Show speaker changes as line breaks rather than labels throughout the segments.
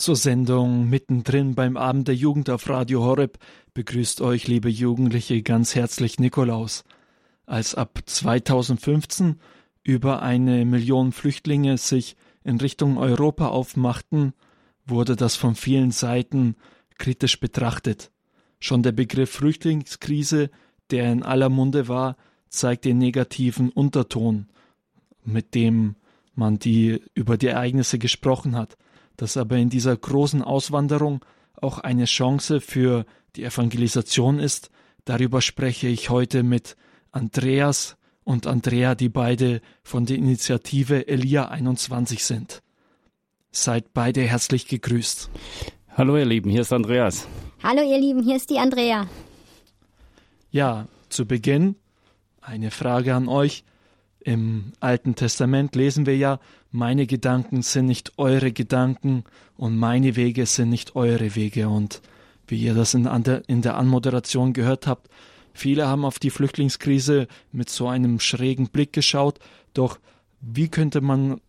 Zur Sendung mittendrin beim Abend der Jugend auf Radio Horeb begrüßt euch, liebe Jugendliche, ganz herzlich Nikolaus. Als ab 2015 über eine Million Flüchtlinge sich in Richtung Europa aufmachten, wurde das von vielen Seiten kritisch betrachtet. Schon der Begriff Flüchtlingskrise, der in aller Munde war, zeigt den negativen Unterton, mit dem man die über die Ereignisse gesprochen hat dass aber in dieser großen Auswanderung auch eine Chance für die Evangelisation ist. Darüber spreche ich heute mit Andreas und Andrea, die beide von der Initiative Elia 21 sind. Seid beide herzlich gegrüßt.
Hallo ihr Lieben, hier ist Andreas.
Hallo ihr Lieben, hier ist die Andrea.
Ja, zu Beginn eine Frage an euch. Im Alten Testament lesen wir ja, meine Gedanken sind nicht eure Gedanken und meine Wege sind nicht eure Wege. Und wie ihr das in, der, in der Anmoderation gehört habt, viele haben auf die Flüchtlingskrise mit so einem schrägen Blick geschaut. Doch wie könnte man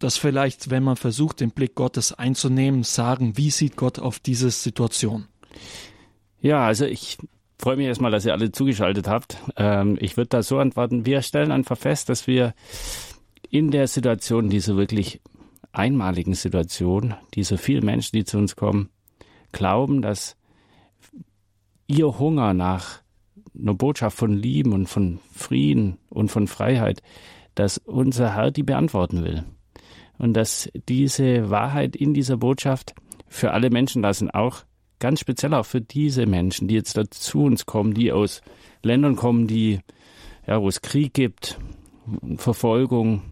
das vielleicht, wenn man versucht, den Blick Gottes einzunehmen, sagen, wie sieht Gott auf diese Situation?
Ja, also ich freue mich erstmal, dass ihr alle zugeschaltet habt. Ähm, ich würde da so antworten, wir stellen einfach fest, dass wir in der Situation, dieser wirklich einmaligen Situation, dieser vielen Menschen, die zu uns kommen, glauben, dass ihr Hunger nach einer Botschaft von Lieben und von Frieden und von Freiheit, dass unser Herr die beantworten will. Und dass diese Wahrheit in dieser Botschaft für alle Menschen da sind, auch ganz speziell auch für diese Menschen, die jetzt da zu uns kommen, die aus Ländern kommen, die, ja, wo es Krieg gibt, Verfolgung,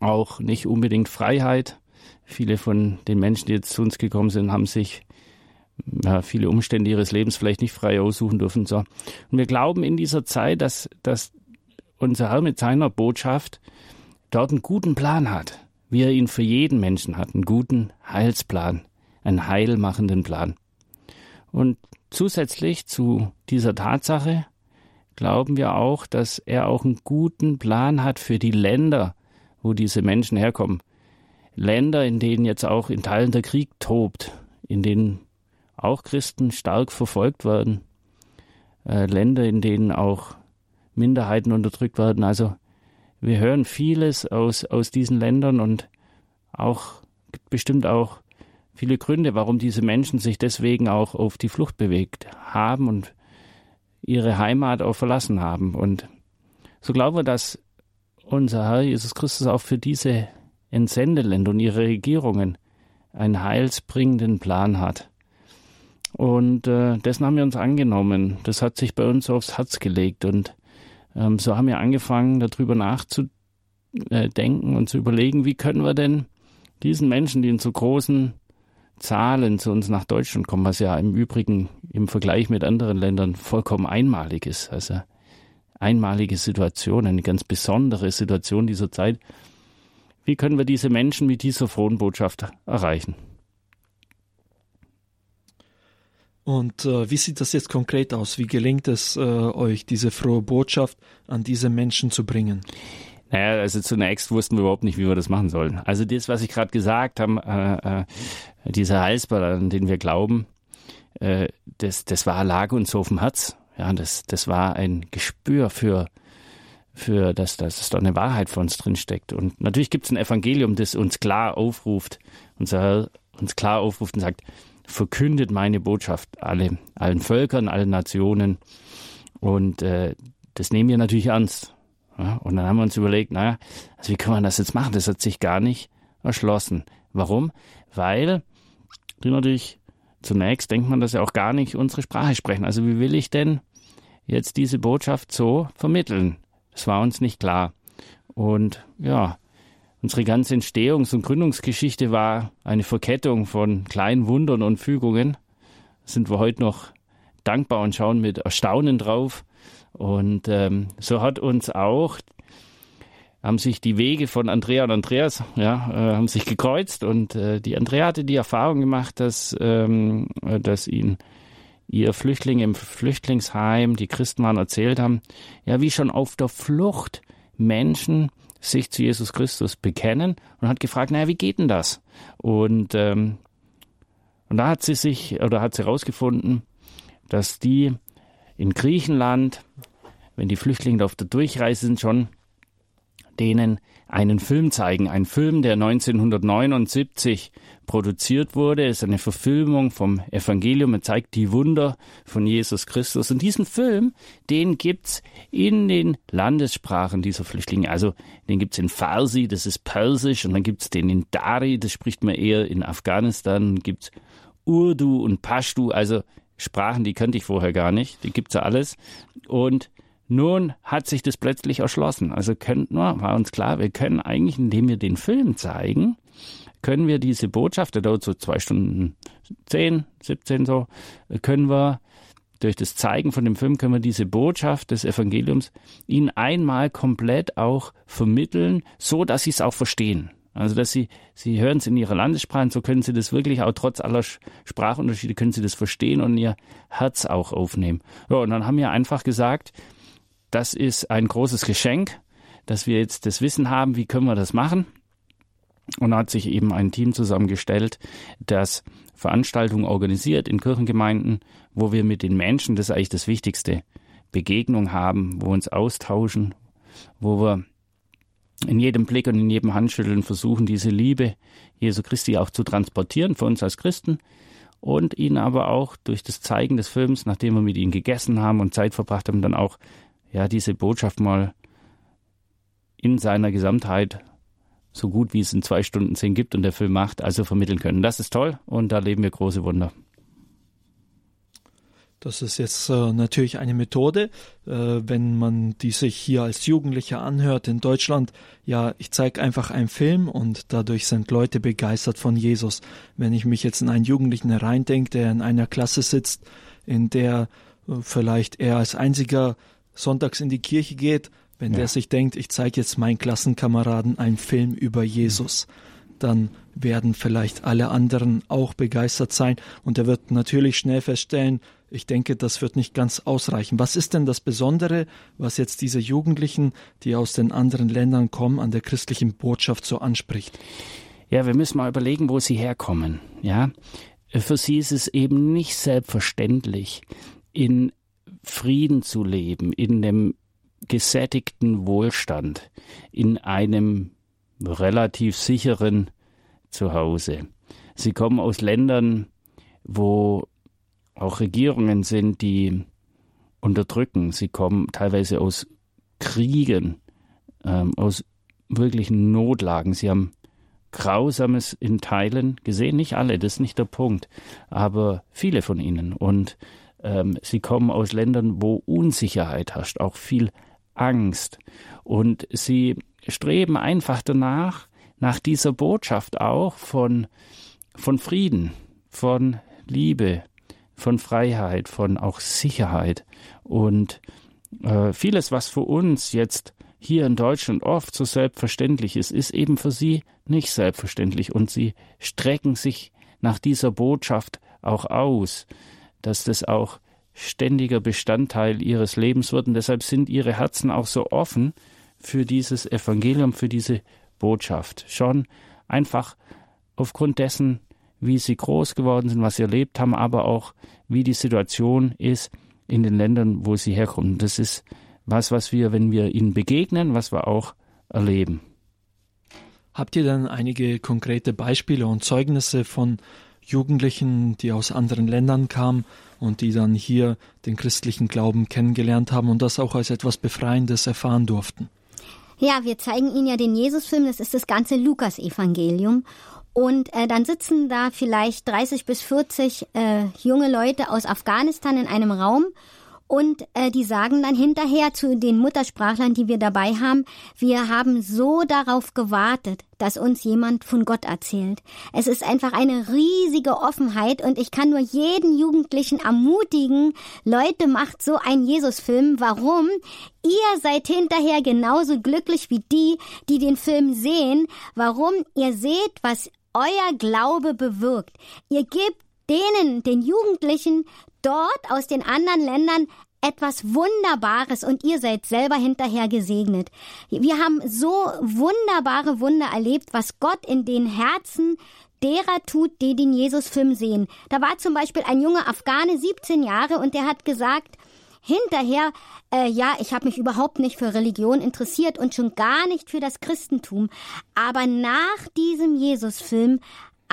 auch nicht unbedingt Freiheit. Viele von den Menschen, die jetzt zu uns gekommen sind, haben sich ja, viele Umstände ihres Lebens vielleicht nicht frei aussuchen dürfen. So. Und wir glauben in dieser Zeit, dass, dass unser Herr mit seiner Botschaft dort einen guten Plan hat, wie er ihn für jeden Menschen hat, einen guten Heilsplan einen heilmachenden Plan. Und zusätzlich zu dieser Tatsache glauben wir auch, dass er auch einen guten Plan hat für die Länder, wo diese Menschen herkommen. Länder, in denen jetzt auch in Teilen der Krieg tobt, in denen auch Christen stark verfolgt werden, äh, Länder, in denen auch Minderheiten unterdrückt werden. Also wir hören vieles aus, aus diesen Ländern und auch bestimmt auch viele Gründe, warum diese Menschen sich deswegen auch auf die Flucht bewegt haben und ihre Heimat auch verlassen haben. Und so glauben wir, dass unser Herr Jesus Christus auch für diese Entsendeländer und ihre Regierungen einen heilsbringenden Plan hat. Und äh, dessen haben wir uns angenommen. Das hat sich bei uns aufs Herz gelegt. Und ähm, so haben wir angefangen, darüber nachzudenken und zu überlegen, wie können wir denn diesen Menschen, die in so großen Zahlen zu uns nach Deutschland kommen, was ja im Übrigen im Vergleich mit anderen Ländern vollkommen einmalig ist. Also einmalige Situation, eine ganz besondere Situation dieser Zeit. Wie können wir diese Menschen mit dieser frohen Botschaft erreichen?
Und äh, wie sieht das jetzt konkret aus? Wie gelingt es äh, euch, diese frohe Botschaft an diese Menschen zu bringen?
Naja, also zunächst wussten wir überhaupt nicht, wie wir das machen sollen. Also das, was ich gerade gesagt habe, äh, äh, dieser Heilsball, an den wir glauben, äh, das, das war lag uns so auf dem Herz. Ja, das, das war ein Gespür für, für dass, dass da eine Wahrheit für uns drin steckt. Und natürlich gibt es ein Evangelium, das uns klar aufruft, unser Herr uns klar aufruft und sagt, verkündet meine Botschaft alle, allen Völkern, allen Nationen. Und äh, das nehmen wir natürlich ernst. Ja, und dann haben wir uns überlegt, naja, also wie kann man das jetzt machen? Das hat sich gar nicht erschlossen. Warum? Weil die natürlich zunächst denkt man, dass sie auch gar nicht unsere Sprache sprechen. Also wie will ich denn jetzt diese Botschaft so vermitteln? Das war uns nicht klar. Und ja, unsere ganze Entstehungs- und Gründungsgeschichte war eine Verkettung von kleinen Wundern und Fügungen. Sind wir heute noch dankbar und schauen mit Erstaunen drauf. Und ähm, so hat uns auch haben sich die Wege von Andrea und Andreas ja, äh, haben sich gekreuzt und äh, die Andrea hatte die Erfahrung gemacht, dass, ähm, dass ihn ihr Flüchtlinge im Flüchtlingsheim, die Christen waren, erzählt haben, ja, wie schon auf der Flucht Menschen sich zu Jesus Christus bekennen und hat gefragt, naja, wie geht denn das? Und ähm, Und da hat sie sich oder hat sie herausgefunden, dass die in Griechenland, wenn die Flüchtlinge auf der Durchreise sind, schon denen einen Film zeigen. Ein Film, der 1979 produziert wurde, ist eine Verfilmung vom Evangelium. Er zeigt die Wunder von Jesus Christus. Und diesen Film, den gibt's in den Landessprachen dieser Flüchtlinge. Also den gibt's in Farsi, das ist Persisch, und dann gibt's den in Dari, das spricht man eher in Afghanistan. Dann gibt's Urdu und Pashtu, also Sprachen, die kannte ich vorher gar nicht. Die gibt's ja alles. Und nun hat sich das plötzlich erschlossen. Also könnten wir, war uns klar, wir können eigentlich, indem wir den Film zeigen, können wir diese Botschaft, der dauert so zwei Stunden zehn, 17 so, können wir durch das Zeigen von dem Film können wir diese Botschaft des Evangeliums ihnen einmal komplett auch vermitteln, so dass sie es auch verstehen. Also, dass sie, sie hören es in ihrer Landessprache, so können sie das wirklich auch trotz aller Sprachunterschiede können sie das verstehen und ihr Herz auch aufnehmen. Ja, und dann haben wir einfach gesagt, das ist ein großes Geschenk, dass wir jetzt das Wissen haben, wie können wir das machen. Und hat sich eben ein Team zusammengestellt, das Veranstaltungen organisiert in Kirchengemeinden, wo wir mit den Menschen, das ist eigentlich das Wichtigste, Begegnung haben, wo wir uns austauschen, wo wir in jedem Blick und in jedem Handschütteln versuchen, diese Liebe Jesu Christi auch zu transportieren für uns als Christen und ihn aber auch durch das Zeigen des Films, nachdem wir mit ihnen gegessen haben und Zeit verbracht haben, dann auch ja, diese Botschaft mal in seiner Gesamtheit so gut wie es in zwei Stunden zehn gibt und der Film macht, also vermitteln können. Das ist toll und da leben wir große Wunder.
Das ist jetzt äh, natürlich eine Methode, äh, wenn man die sich hier als Jugendlicher anhört in Deutschland. Ja, ich zeige einfach einen Film und dadurch sind Leute begeistert von Jesus. Wenn ich mich jetzt in einen Jugendlichen hereindenke, der in einer Klasse sitzt, in der äh, vielleicht er als einziger sonntags in die Kirche geht, wenn ja. der sich denkt, ich zeige jetzt meinen Klassenkameraden einen Film über Jesus, dann werden vielleicht alle anderen auch begeistert sein und er wird natürlich schnell feststellen, ich denke, das wird nicht ganz ausreichen. Was ist denn das Besondere, was jetzt diese Jugendlichen, die aus den anderen Ländern kommen, an der christlichen Botschaft so anspricht?
Ja, wir müssen mal überlegen, wo sie herkommen. Ja, für sie ist es eben nicht selbstverständlich, in Frieden zu leben, in dem gesättigten Wohlstand, in einem relativ sicheren Zuhause. Sie kommen aus Ländern, wo auch Regierungen sind, die unterdrücken. Sie kommen teilweise aus Kriegen, ähm, aus wirklichen Notlagen. Sie haben Grausames in Teilen gesehen, nicht alle, das ist nicht der Punkt, aber viele von ihnen. Und ähm, sie kommen aus Ländern, wo Unsicherheit herrscht, auch viel Angst. Und sie streben einfach danach, nach dieser Botschaft auch von, von Frieden, von Liebe, von Freiheit, von auch Sicherheit. Und äh, vieles, was für uns jetzt hier in Deutschland oft so selbstverständlich ist, ist eben für sie nicht selbstverständlich. Und sie strecken sich nach dieser Botschaft auch aus dass das auch ständiger Bestandteil ihres Lebens wird. Und deshalb sind ihre Herzen auch so offen für dieses Evangelium, für diese Botschaft. Schon einfach aufgrund dessen, wie sie groß geworden sind, was sie erlebt haben, aber auch wie die Situation ist in den Ländern, wo sie herkommen. Das ist was, was wir, wenn wir ihnen begegnen, was wir auch erleben.
Habt ihr dann einige konkrete Beispiele und Zeugnisse von Jugendlichen, die aus anderen Ländern kamen und die dann hier den christlichen Glauben kennengelernt haben und das auch als etwas Befreiendes erfahren durften.
Ja, wir zeigen Ihnen ja den Jesusfilm, das ist das ganze Lukas-Evangelium. Und äh, dann sitzen da vielleicht 30 bis 40 äh, junge Leute aus Afghanistan in einem Raum und äh, die sagen dann hinterher zu den Muttersprachlern, die wir dabei haben, wir haben so darauf gewartet, dass uns jemand von Gott erzählt. Es ist einfach eine riesige Offenheit und ich kann nur jeden Jugendlichen ermutigen, Leute, macht so einen Jesusfilm. Warum? Ihr seid hinterher genauso glücklich wie die, die den Film sehen. Warum? Ihr seht, was euer Glaube bewirkt. Ihr gebt denen, den Jugendlichen, dort aus den anderen Ländern etwas Wunderbares und ihr seid selber hinterher gesegnet. Wir haben so wunderbare Wunder erlebt, was Gott in den Herzen derer tut, die den Jesus-Film sehen. Da war zum Beispiel ein junger Afghane, 17 Jahre, und der hat gesagt, hinterher, äh, ja, ich habe mich überhaupt nicht für Religion interessiert und schon gar nicht für das Christentum. Aber nach diesem Jesus-Film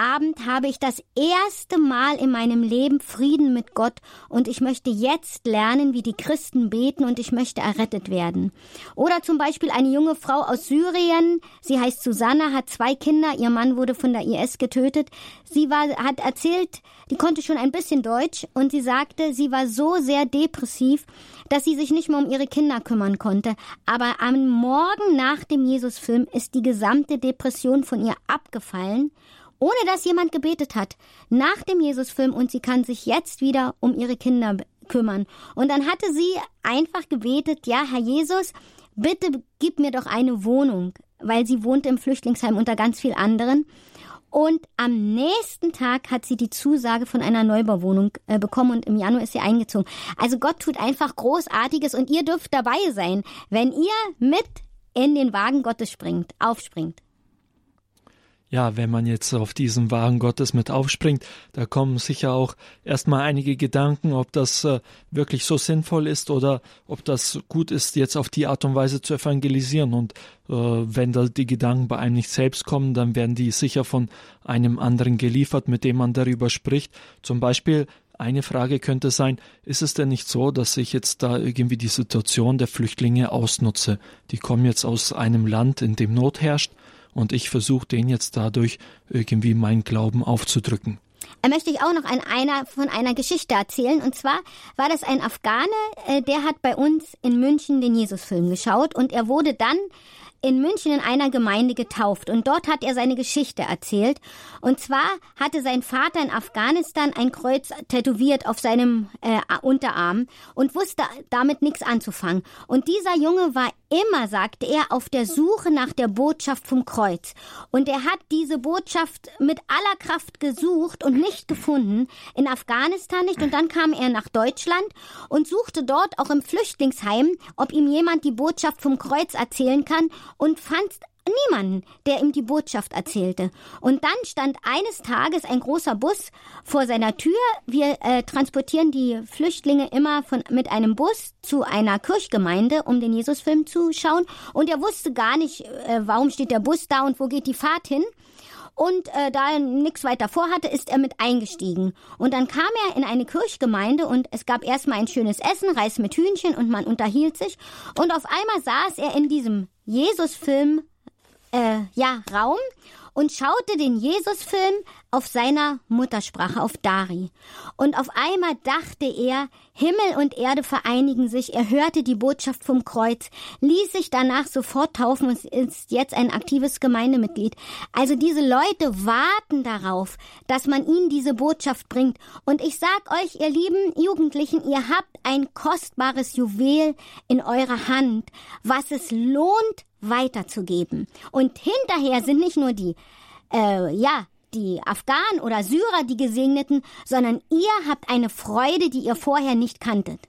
Abend habe ich das erste Mal in meinem Leben Frieden mit Gott und ich möchte jetzt lernen, wie die Christen beten und ich möchte errettet werden. Oder zum Beispiel eine junge Frau aus Syrien, sie heißt Susanna, hat zwei Kinder, ihr Mann wurde von der IS getötet. Sie war, hat erzählt, die konnte schon ein bisschen Deutsch und sie sagte, sie war so sehr depressiv, dass sie sich nicht mehr um ihre Kinder kümmern konnte. Aber am Morgen nach dem Jesusfilm ist die gesamte Depression von ihr abgefallen ohne dass jemand gebetet hat, nach dem Jesusfilm und sie kann sich jetzt wieder um ihre Kinder kümmern. Und dann hatte sie einfach gebetet, ja, Herr Jesus, bitte gib mir doch eine Wohnung, weil sie wohnte im Flüchtlingsheim unter ganz viel anderen. Und am nächsten Tag hat sie die Zusage von einer Neubauwohnung äh, bekommen und im Januar ist sie eingezogen. Also Gott tut einfach Großartiges und ihr dürft dabei sein, wenn ihr mit in den Wagen Gottes springt, aufspringt
ja, wenn man jetzt auf diesen Wagen Gottes mit aufspringt, da kommen sicher auch erstmal einige Gedanken, ob das äh, wirklich so sinnvoll ist oder ob das gut ist, jetzt auf die Art und Weise zu evangelisieren. Und äh, wenn da die Gedanken bei einem nicht selbst kommen, dann werden die sicher von einem anderen geliefert, mit dem man darüber spricht. Zum Beispiel eine Frage könnte sein, ist es denn nicht so, dass ich jetzt da irgendwie die Situation der Flüchtlinge ausnutze? Die kommen jetzt aus einem Land, in dem Not herrscht, und ich versuche den jetzt dadurch irgendwie meinen Glauben aufzudrücken.
Er möchte ich auch noch an einer, von einer Geschichte erzählen. Und zwar war das ein Afghane, äh, der hat bei uns in München den Jesusfilm geschaut und er wurde dann in München in einer Gemeinde getauft und dort hat er seine Geschichte erzählt. Und zwar hatte sein Vater in Afghanistan ein Kreuz tätowiert auf seinem äh, Unterarm und wusste damit nichts anzufangen. Und dieser Junge war immer, sagte er, auf der Suche nach der Botschaft vom Kreuz. Und er hat diese Botschaft mit aller Kraft gesucht und nicht gefunden, in Afghanistan nicht. Und dann kam er nach Deutschland und suchte dort auch im Flüchtlingsheim, ob ihm jemand die Botschaft vom Kreuz erzählen kann und fand niemanden, der ihm die Botschaft erzählte. Und dann stand eines Tages ein großer Bus vor seiner Tür. Wir äh, transportieren die Flüchtlinge immer von, mit einem Bus zu einer Kirchgemeinde, um den Jesusfilm zu schauen. Und er wusste gar nicht, äh, warum steht der Bus da und wo geht die Fahrt hin. Und äh, da er nichts weiter vorhatte, ist er mit eingestiegen. Und dann kam er in eine Kirchgemeinde und es gab erstmal ein schönes Essen, Reis mit Hühnchen und man unterhielt sich. Und auf einmal saß er in diesem Jesusfilm äh, ja, Raum und schaute den Jesusfilm auf seiner Muttersprache, auf Dari. Und auf einmal dachte er, Himmel und Erde vereinigen sich. Er hörte die Botschaft vom Kreuz, ließ sich danach sofort taufen und ist jetzt ein aktives Gemeindemitglied. Also diese Leute warten darauf, dass man ihnen diese Botschaft bringt. Und ich sag euch, ihr lieben Jugendlichen, ihr habt ein kostbares Juwel in eurer Hand, was es lohnt, weiterzugeben. Und hinterher sind nicht nur die, äh, ja, die Afghanen oder Syrer die Gesegneten, sondern ihr habt eine Freude, die ihr vorher nicht kanntet.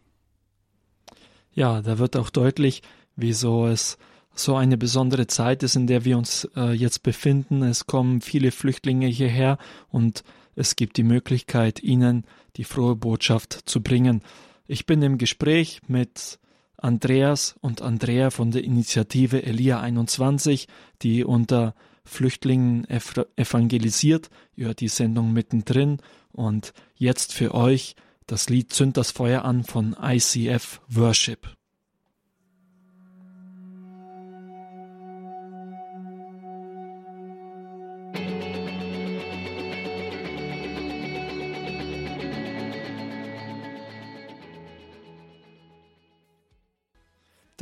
Ja, da wird auch deutlich, wieso es so eine besondere Zeit ist, in der wir uns äh, jetzt befinden. Es kommen viele Flüchtlinge hierher und es gibt die Möglichkeit, ihnen die frohe Botschaft zu bringen. Ich bin im Gespräch mit Andreas und Andrea von der Initiative Elia 21, die unter Flüchtlingen evangelisiert. Ihr die Sendung mittendrin und jetzt für euch das Lied Zünd das Feuer an von ICF Worship.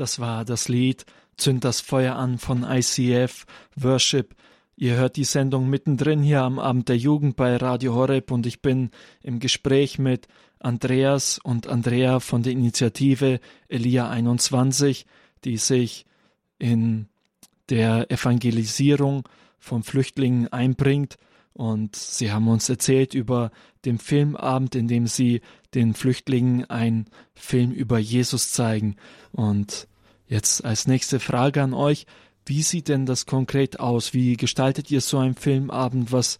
Das war das Lied Zünd das Feuer an von ICF Worship. Ihr hört die Sendung mittendrin hier am Abend der Jugend bei Radio Horeb und ich bin im Gespräch mit Andreas und Andrea von der Initiative Elia 21, die sich in der Evangelisierung von Flüchtlingen einbringt. Und sie haben uns erzählt über den Filmabend, in dem sie den Flüchtlingen einen Film über Jesus zeigen. Und Jetzt als nächste Frage an euch. Wie sieht denn das konkret aus? Wie gestaltet ihr so einen Filmabend? Was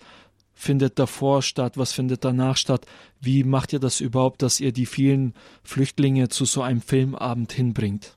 findet davor statt, was findet danach statt? Wie macht ihr das überhaupt, dass ihr die vielen Flüchtlinge zu so einem Filmabend hinbringt?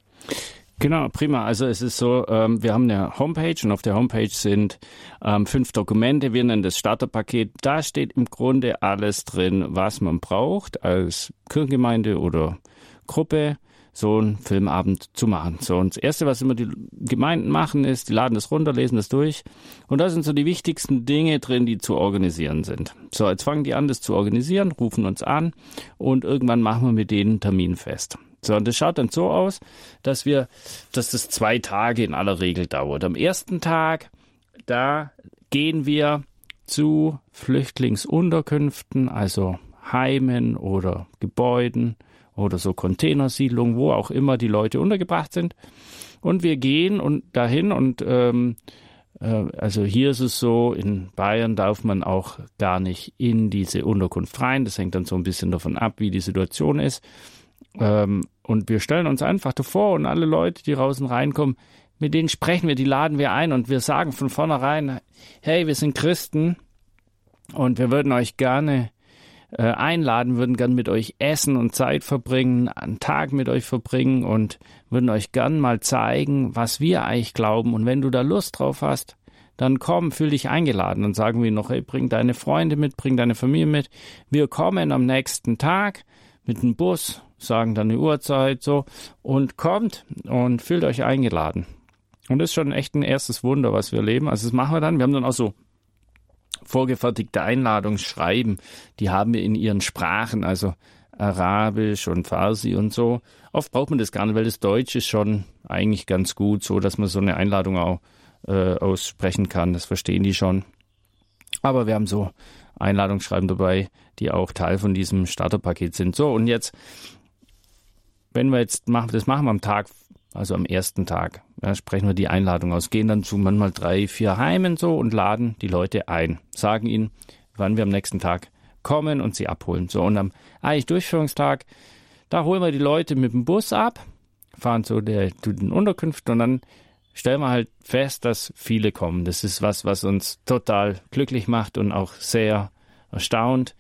Genau, prima. Also es ist so, ähm, wir haben eine Homepage und auf der Homepage sind ähm, fünf Dokumente. Wir nennen das Starterpaket. Da steht im Grunde alles drin, was man braucht als Kirchengemeinde oder Gruppe so einen Filmabend zu machen. So, und das Erste, was immer die Gemeinden machen, ist, die laden das runter, lesen das durch. Und da sind so die wichtigsten Dinge drin, die zu organisieren sind. So, jetzt fangen die an, das zu organisieren, rufen uns an und irgendwann machen wir mit denen einen Termin fest. So, und das schaut dann so aus, dass wir, dass das zwei Tage in aller Regel dauert. Am ersten Tag, da gehen wir zu Flüchtlingsunterkünften, also Heimen oder Gebäuden oder so Containersiedlungen, wo auch immer die Leute untergebracht sind. Und wir gehen und dahin und ähm, äh, also hier ist es so, in Bayern darf man auch gar nicht in diese Unterkunft rein. Das hängt dann so ein bisschen davon ab, wie die Situation ist. Ähm, und wir stellen uns einfach davor und alle Leute, die und reinkommen, mit denen sprechen wir, die laden wir ein und wir sagen von vornherein, hey, wir sind Christen und wir würden euch gerne äh, einladen, würden gern mit euch essen und Zeit verbringen, einen Tag mit euch verbringen und würden euch gern mal zeigen, was wir eigentlich glauben. Und wenn du da Lust drauf hast, dann komm, fühl dich eingeladen. Dann sagen wir noch, hey, bring deine Freunde mit, bring deine Familie mit. Wir kommen am nächsten Tag mit dem Bus, sagen dann die Uhrzeit so und kommt und fühlt euch eingeladen. Und das ist schon echt ein erstes Wunder, was wir erleben. Also das machen wir dann. Wir haben dann auch so vorgefertigte Einladungsschreiben, die haben wir in ihren Sprachen, also Arabisch und Farsi und so. Oft braucht man das gar nicht, weil das Deutsch ist schon eigentlich ganz gut, so dass man so eine Einladung auch äh, aussprechen kann. Das verstehen die schon. Aber wir haben so Einladungsschreiben dabei, die auch Teil von diesem Starterpaket sind. So, und jetzt, wenn wir jetzt machen, das machen wir am Tag, also am ersten Tag, ja, sprechen wir die Einladung aus, gehen dann zu manchmal drei, vier Heimen so und laden die Leute ein, sagen ihnen, wann wir am nächsten Tag kommen und sie abholen. So, und am eigentlich Durchführungstag, da holen wir die Leute mit dem Bus ab, fahren so der, zu den Unterkünften und dann stellen wir halt fest, dass viele kommen. Das ist was, was uns total glücklich macht und auch sehr erstaunt.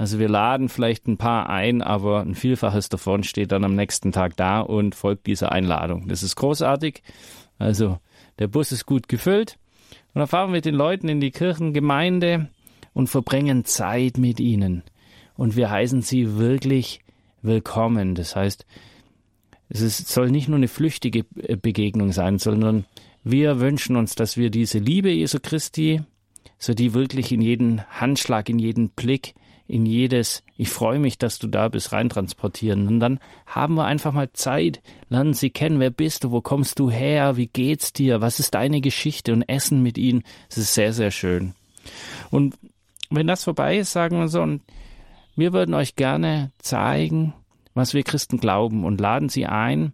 Also wir laden vielleicht ein paar ein, aber ein Vielfaches davon steht dann am nächsten Tag da und folgt dieser Einladung. Das ist großartig. Also der Bus ist gut gefüllt. Und dann fahren wir mit den Leuten in die Kirchengemeinde und verbringen Zeit mit ihnen. Und wir heißen sie wirklich willkommen. Das heißt, es ist, soll nicht nur eine flüchtige Begegnung sein, sondern wir wünschen uns, dass wir diese Liebe Jesu Christi, so die wirklich in jeden Handschlag, in jeden Blick, in jedes, ich freue mich, dass du da bist, reintransportieren. Und dann haben wir einfach mal Zeit, lernen sie kennen, wer bist du, wo kommst du her, wie geht's dir, was ist deine Geschichte und essen mit ihnen. Es ist sehr, sehr schön. Und wenn das vorbei ist, sagen wir so, und wir würden euch gerne zeigen, was wir Christen glauben und laden sie ein,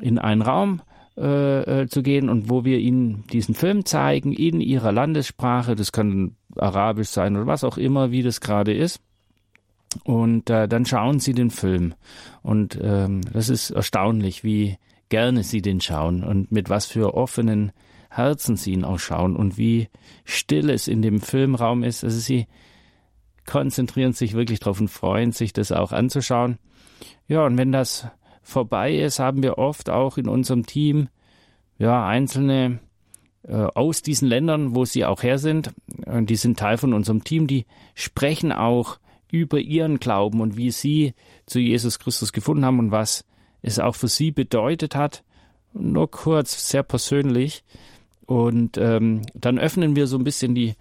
in einen Raum äh, äh, zu gehen und wo wir ihnen diesen Film zeigen in ihrer Landessprache. Das kann Arabisch sein oder was auch immer, wie das gerade ist. Und äh, dann schauen sie den Film. Und ähm, das ist erstaunlich, wie gerne sie den schauen und mit was für offenen Herzen sie ihn auch schauen und wie still es in dem Filmraum ist. Also sie konzentrieren sich wirklich darauf und freuen sich, das auch anzuschauen. Ja, und wenn das vorbei ist, haben wir oft auch in unserem Team ja einzelne aus diesen Ländern, wo sie auch her sind, äh, die sind Teil von unserem Team, die sprechen auch über ihren Glauben und wie sie zu Jesus Christus gefunden haben und was es auch für sie bedeutet hat. Nur kurz, sehr persönlich. Und ähm, dann öffnen wir so ein bisschen die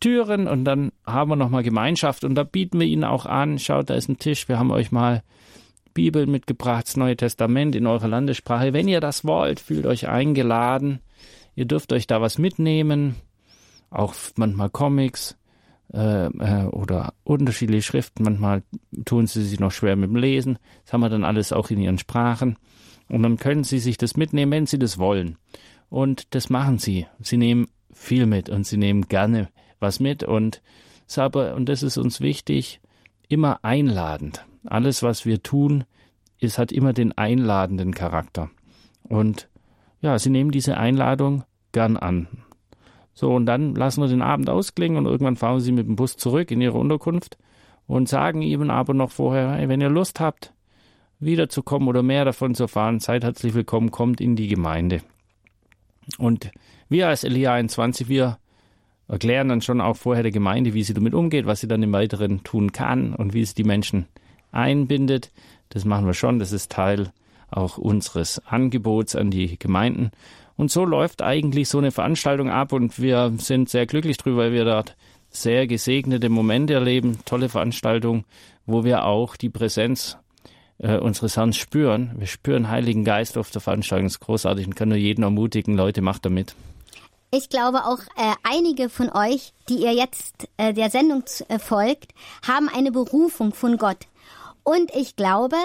Türen und dann haben wir nochmal Gemeinschaft und da bieten wir ihnen auch an, schaut, da ist ein Tisch, wir haben euch mal Bibel mitgebracht, das Neue Testament in eurer Landessprache. Wenn ihr das wollt, fühlt euch eingeladen. Ihr dürft euch da was mitnehmen, auch manchmal Comics äh, äh, oder unterschiedliche Schriften. Manchmal tun sie sich noch schwer mit dem Lesen. Das haben wir dann alles auch in ihren Sprachen. Und dann können sie sich das mitnehmen, wenn sie das wollen. Und das machen sie. Sie nehmen viel mit und sie nehmen gerne was mit. Und, und das ist uns wichtig, immer einladend. Alles, was wir tun, es hat immer den einladenden Charakter. Und ja, sie nehmen diese Einladung gern an. So, und dann lassen wir den Abend ausklingen und irgendwann fahren sie mit dem Bus zurück in ihre Unterkunft und sagen ihm aber noch vorher, hey, wenn ihr Lust habt, wiederzukommen oder mehr davon zu erfahren, seid herzlich willkommen, kommt in die Gemeinde. Und wir als Elia 21, wir erklären dann schon auch vorher der Gemeinde, wie sie damit umgeht, was sie dann im Weiteren tun kann und wie sie die Menschen einbindet. Das machen wir schon, das ist Teil auch unseres Angebots an die Gemeinden. Und so läuft eigentlich so eine Veranstaltung ab und wir sind sehr glücklich drüber, weil wir dort sehr gesegnete Momente erleben, tolle Veranstaltung, wo wir auch die Präsenz äh, unseres Herrn spüren. Wir spüren Heiligen Geist auf der Veranstaltung, das ist großartig und kann nur jeden ermutigen, Leute, macht damit.
Ich glaube auch äh, einige von euch, die ihr jetzt äh, der Sendung äh, folgt, haben eine Berufung von Gott. Und ich glaube,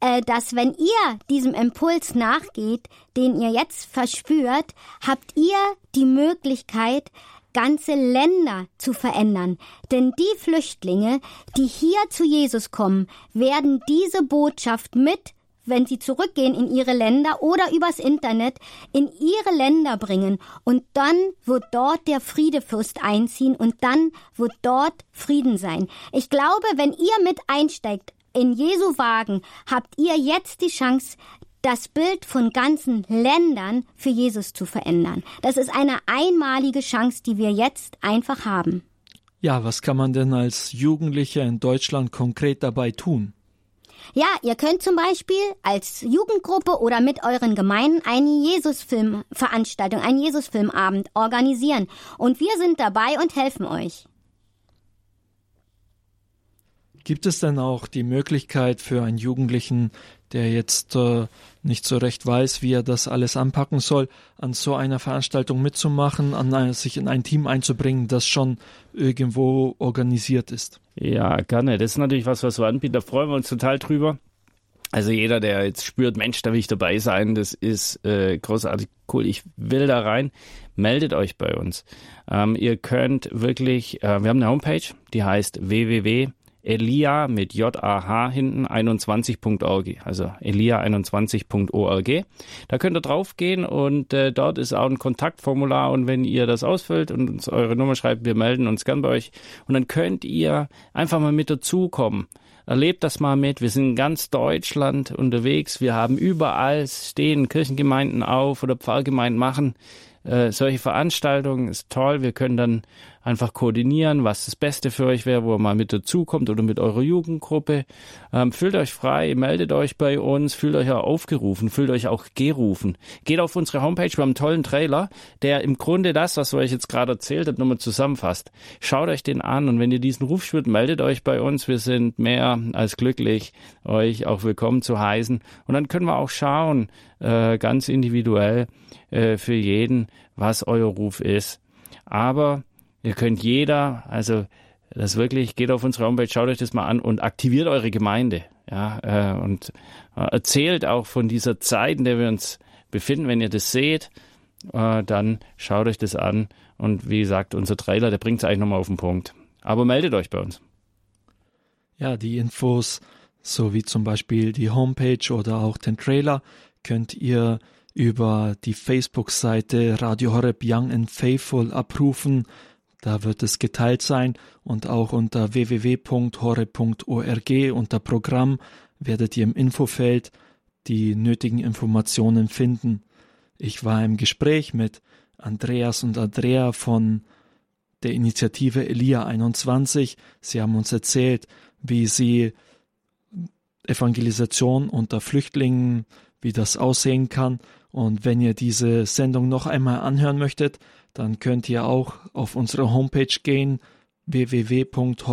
äh, dass wenn ihr diesem Impuls nachgeht, den ihr jetzt verspürt, habt ihr die Möglichkeit, ganze Länder zu verändern. Denn die Flüchtlinge, die hier zu Jesus kommen, werden diese Botschaft mit wenn sie zurückgehen in ihre Länder oder übers Internet in ihre Länder bringen. Und dann wird dort der Friedefürst einziehen und dann wird dort Frieden sein. Ich glaube, wenn ihr mit einsteigt in Jesu Wagen, habt ihr jetzt die Chance, das Bild von ganzen Ländern für Jesus zu verändern. Das ist eine einmalige Chance, die wir jetzt einfach haben.
Ja, was kann man denn als Jugendlicher in Deutschland konkret dabei tun?
Ja, ihr könnt zum Beispiel als Jugendgruppe oder mit euren Gemeinden eine Jesusfilmveranstaltung, einen Jesusfilmabend organisieren. Und wir sind dabei und helfen euch.
Gibt es denn auch die Möglichkeit für einen Jugendlichen, der jetzt äh, nicht so recht weiß, wie er das alles anpacken soll, an so einer Veranstaltung mitzumachen, an eine, sich in ein Team einzubringen, das schon irgendwo organisiert ist?
Ja, gerne. Das ist natürlich was, was wir anbieten. Da freuen wir uns total drüber. Also jeder, der jetzt spürt, Mensch, da will ich dabei sein, das ist äh, großartig cool. Ich will da rein. Meldet euch bei uns. Ähm, ihr könnt wirklich, äh, wir haben eine Homepage, die heißt www elia mit J-A-H hinten 21.org, also elia21.org. Da könnt ihr draufgehen und äh, dort ist auch ein Kontaktformular und wenn ihr das ausfüllt und uns eure Nummer schreibt, wir melden uns gern bei euch und dann könnt ihr einfach mal mit dazukommen. Erlebt das mal mit. Wir sind in ganz Deutschland unterwegs. Wir haben überall stehen Kirchengemeinden auf oder Pfarrgemeinden machen äh, solche Veranstaltungen. Ist toll. Wir können dann einfach koordinieren, was das Beste für euch wäre, wo ihr mal mit dazukommt oder mit eurer Jugendgruppe. Ähm, fühlt euch frei, meldet euch bei uns, fühlt euch auch aufgerufen, fühlt euch auch gerufen. Geht auf unsere Homepage, wir haben einen tollen Trailer, der im Grunde das, was wir euch jetzt gerade erzählt habe, nochmal zusammenfasst. Schaut euch den an und wenn ihr diesen Ruf spürt, meldet euch bei uns. Wir sind mehr als glücklich, euch auch willkommen zu heißen. Und dann können wir auch schauen, äh, ganz individuell äh, für jeden, was euer Ruf ist. Aber Ihr könnt jeder, also das wirklich, geht auf unsere Homepage, schaut euch das mal an und aktiviert eure Gemeinde. Ja, äh, und äh, erzählt auch von dieser Zeit, in der wir uns befinden. Wenn ihr das seht, äh, dann schaut euch das an. Und wie gesagt, unser Trailer, der bringt es eigentlich nochmal auf den Punkt. Aber meldet euch bei uns.
Ja, die Infos, so wie zum Beispiel die Homepage oder auch den Trailer, könnt ihr über die Facebook-Seite Radio Horeb Young and Faithful abrufen. Da wird es geteilt sein und auch unter www.hore.org unter Programm werdet ihr im Infofeld die nötigen Informationen finden. Ich war im Gespräch mit Andreas und Andrea von der Initiative Elia 21. Sie haben uns erzählt, wie sie Evangelisation unter Flüchtlingen, wie das aussehen kann. Und wenn ihr diese Sendung noch einmal anhören möchtet, dann könnt ihr auch auf unsere Homepage gehen www.horeb.org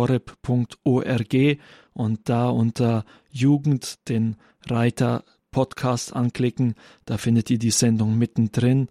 und da unter Jugend den Reiter Podcast anklicken. Da findet ihr die Sendung mittendrin